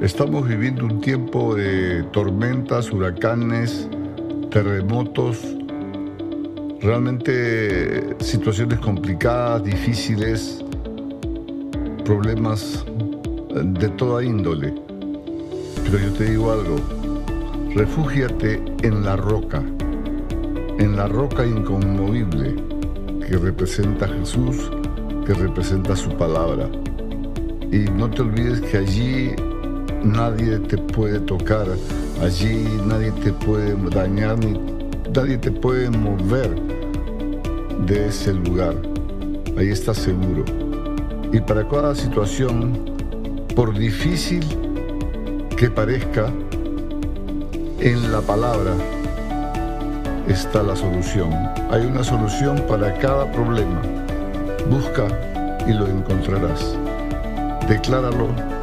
Estamos viviendo un tiempo de tormentas, huracanes, terremotos, realmente situaciones complicadas, difíciles, problemas de toda índole. Pero yo te digo algo, refúgiate en la roca, en la roca inconmovible que representa Jesús, que representa su palabra. Y no te olvides que allí nadie te puede tocar, allí nadie te puede dañar, ni nadie te puede mover de ese lugar. Ahí estás seguro. Y para cada situación, por difícil que parezca, en la palabra está la solución. Hay una solución para cada problema. Busca y lo encontrarás. Decláralo